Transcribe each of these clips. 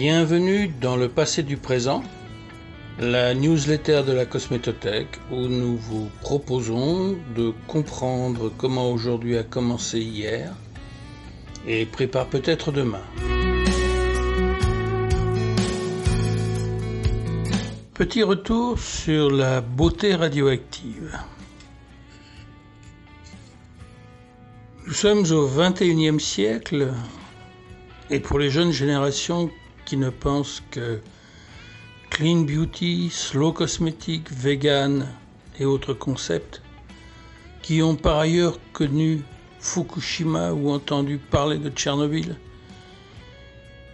Bienvenue dans le passé du présent, la newsletter de la Cosmétothèque où nous vous proposons de comprendre comment aujourd'hui a commencé hier et prépare peut-être demain. Petit retour sur la beauté radioactive. Nous sommes au XXIe siècle et pour les jeunes générations qui ne pensent que clean beauty, slow cosmétique, vegan et autres concepts, qui ont par ailleurs connu Fukushima ou entendu parler de Tchernobyl,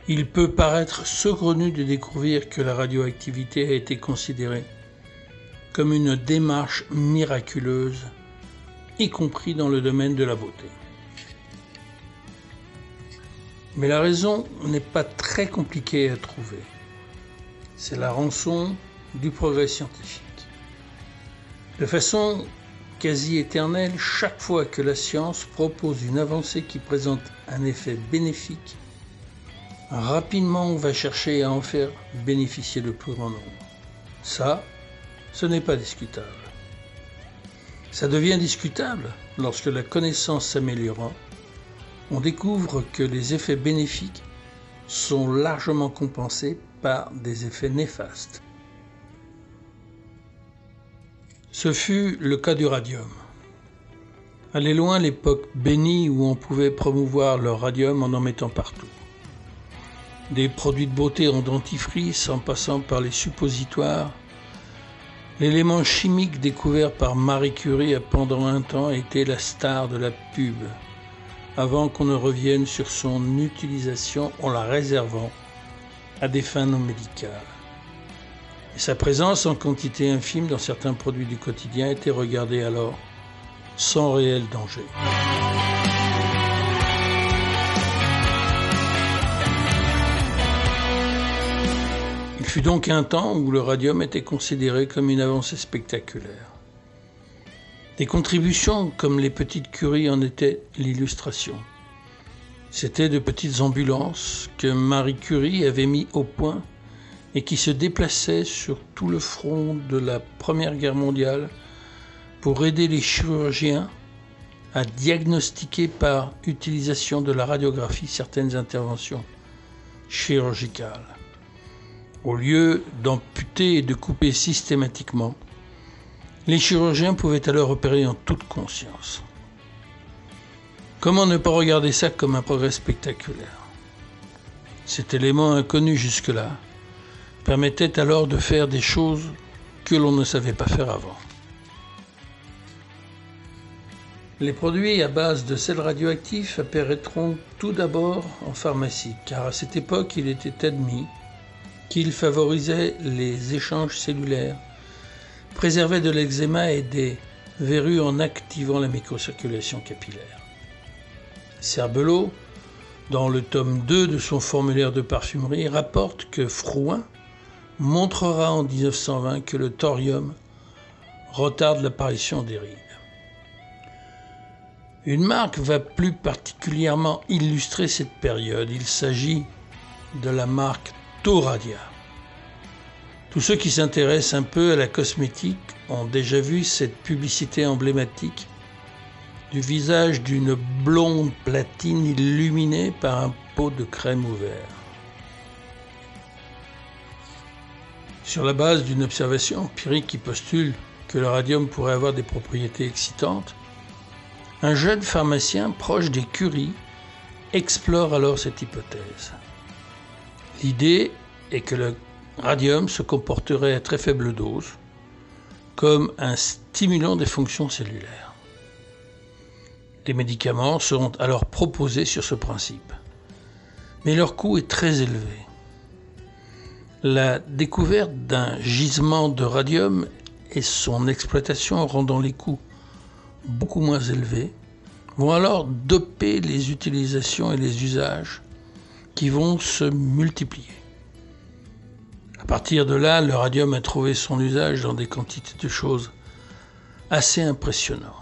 il peut paraître saugrenu de découvrir que la radioactivité a été considérée comme une démarche miraculeuse, y compris dans le domaine de la beauté. Mais la raison n'est pas très compliquée à trouver. C'est la rançon du progrès scientifique. De façon quasi éternelle, chaque fois que la science propose une avancée qui présente un effet bénéfique, rapidement on va chercher à en faire bénéficier le plus grand nombre. Ça, ce n'est pas discutable. Ça devient discutable lorsque la connaissance s'améliorera, on découvre que les effets bénéfiques sont largement compensés par des effets néfastes. Ce fut le cas du radium. Allez loin l'époque bénie où on pouvait promouvoir le radium en en mettant partout des produits de beauté en dentifrice en passant par les suppositoires. L'élément chimique découvert par Marie Curie a pendant un temps été la star de la pub, avant qu'on ne revienne sur son utilisation en la réservant à des fins non médicales. Sa présence en quantité infime dans certains produits du quotidien était regardée alors sans réel danger. fut donc un temps où le radium était considéré comme une avancée spectaculaire. Des contributions comme les petites curies en étaient l'illustration. C'étaient de petites ambulances que Marie Curie avait mis au point et qui se déplaçaient sur tout le front de la Première Guerre mondiale pour aider les chirurgiens à diagnostiquer par utilisation de la radiographie certaines interventions chirurgicales. Au lieu d'amputer et de couper systématiquement, les chirurgiens pouvaient alors opérer en toute conscience. Comment ne pas regarder ça comme un progrès spectaculaire? Cet élément inconnu jusque-là permettait alors de faire des choses que l'on ne savait pas faire avant. Les produits à base de sel radioactif apparaîtront tout d'abord en pharmacie, car à cette époque il était admis qu'il favorisait les échanges cellulaires, préservait de l'eczéma et des verrues en activant la microcirculation capillaire. Cerbelot, dans le tome 2 de son formulaire de parfumerie, rapporte que Frouin montrera en 1920 que le thorium retarde l'apparition des rides. Une marque va plus particulièrement illustrer cette période. Il s'agit de la marque Radia. Tous ceux qui s'intéressent un peu à la cosmétique ont déjà vu cette publicité emblématique du visage d'une blonde platine illuminée par un pot de crème ouvert. Sur la base d'une observation empirique qui postule que le radium pourrait avoir des propriétés excitantes, un jeune pharmacien proche des Curie explore alors cette hypothèse. L'idée est que le radium se comporterait à très faible dose comme un stimulant des fonctions cellulaires. Des médicaments seront alors proposés sur ce principe, mais leur coût est très élevé. La découverte d'un gisement de radium et son exploitation rendant les coûts beaucoup moins élevés vont alors doper les utilisations et les usages qui vont se multiplier. À partir de là, le radium a trouvé son usage dans des quantités de choses assez impressionnantes.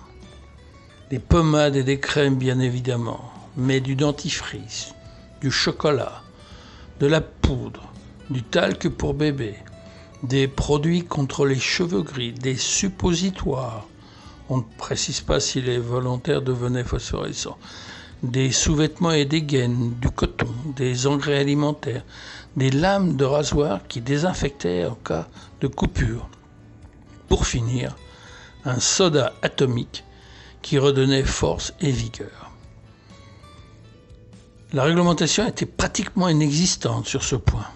Des pommades et des crèmes, bien évidemment, mais du dentifrice, du chocolat, de la poudre, du talc pour bébé, des produits contre les cheveux gris, des suppositoires. On ne précise pas si les volontaires devenaient phosphorescents. Des sous-vêtements et des gaines, du coton, des engrais alimentaires, des lames de rasoir qui désinfectaient en cas de coupure. Pour finir, un soda atomique qui redonnait force et vigueur. La réglementation était pratiquement inexistante sur ce point.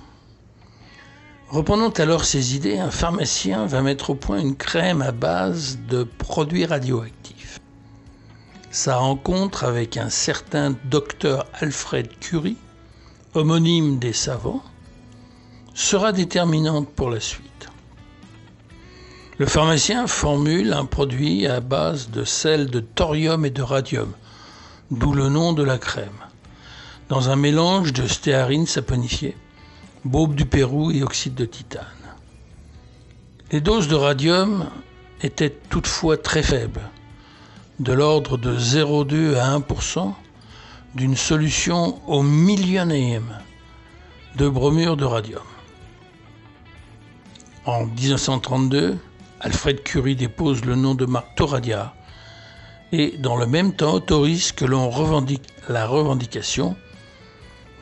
Reprenant alors ses idées, un pharmacien va mettre au point une crème à base de produits radioactifs. Sa rencontre avec un certain docteur Alfred Curie, homonyme des savants, sera déterminante pour la suite. Le pharmacien formule un produit à base de sel de thorium et de radium, d'où le nom de la crème, dans un mélange de stéarine saponifiée Boube du Pérou et oxyde de titane. Les doses de radium étaient toutefois très faibles, de l'ordre de 0,2 à 1% d'une solution au millionième de bromure de radium. En 1932, Alfred Curie dépose le nom de marque Thoradia et dans le même temps autorise que l'on revendique la revendication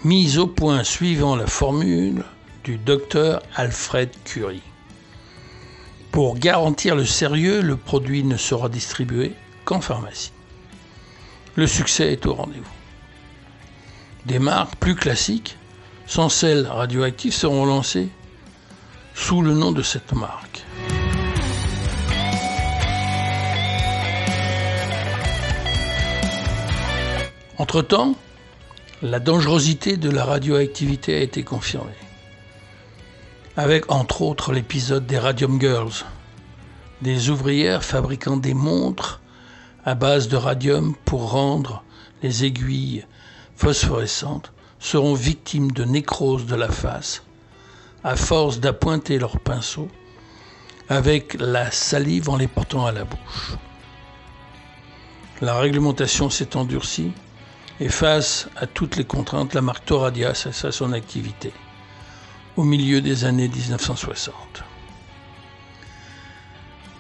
mise au point suivant la formule du docteur Alfred Curie. Pour garantir le sérieux, le produit ne sera distribué qu'en pharmacie. Le succès est au rendez-vous. Des marques plus classiques, sans sel radioactif, seront lancées sous le nom de cette marque. Entre-temps, la dangerosité de la radioactivité a été confirmée. Avec entre autres l'épisode des Radium Girls, des ouvrières fabriquant des montres à base de radium pour rendre les aiguilles phosphorescentes seront victimes de nécrose de la face à force d'appointer leurs pinceaux avec la salive en les portant à la bouche. La réglementation s'est endurcie et face à toutes les contraintes, la marque Toradia cessa son activité au milieu des années 1960.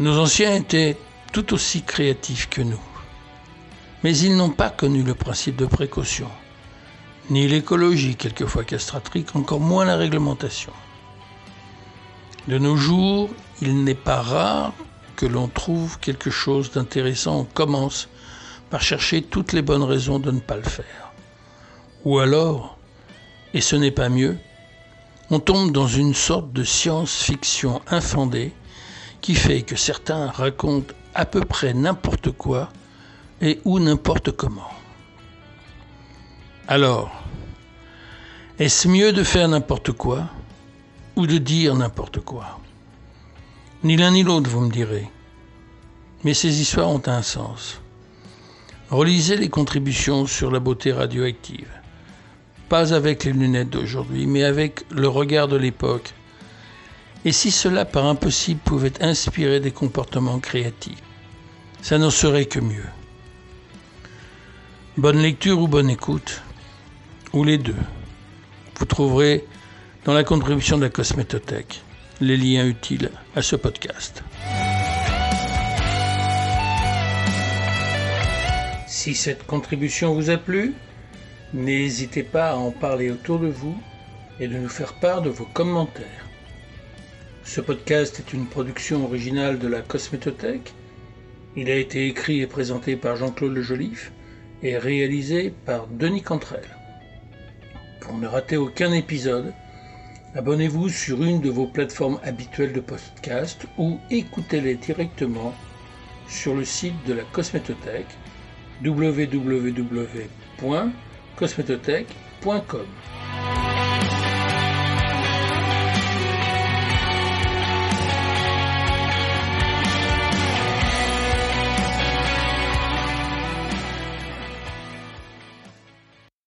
Nos anciens étaient tout aussi créatifs que nous, mais ils n'ont pas connu le principe de précaution, ni l'écologie quelquefois castratrique, encore moins la réglementation. De nos jours, il n'est pas rare que l'on trouve quelque chose d'intéressant, on commence par chercher toutes les bonnes raisons de ne pas le faire. Ou alors, et ce n'est pas mieux, on tombe dans une sorte de science-fiction infondée qui fait que certains racontent à peu près n'importe quoi et ou n'importe comment. Alors, est-ce mieux de faire n'importe quoi ou de dire n'importe quoi? Ni l'un ni l'autre, vous me direz. Mais ces histoires ont un sens. Relisez les contributions sur la beauté radioactive. Pas avec les lunettes d'aujourd'hui, mais avec le regard de l'époque. Et si cela par impossible pouvait inspirer des comportements créatifs, ça n'en serait que mieux. Bonne lecture ou bonne écoute, ou les deux. Vous trouverez dans la contribution de la Cosmétothèque les liens utiles à ce podcast. Si cette contribution vous a plu, n'hésitez pas à en parler autour de vous et de nous faire part de vos commentaires. Ce podcast est une production originale de la Cosmétothèque. Il a été écrit et présenté par Jean-Claude Le Joliffe et réalisé par Denis Cantrel. Ne rater aucun épisode, abonnez-vous sur une de vos plateformes habituelles de podcast ou écoutez-les directement sur le site de la Cosmétothèque www.cosmétothèque.com.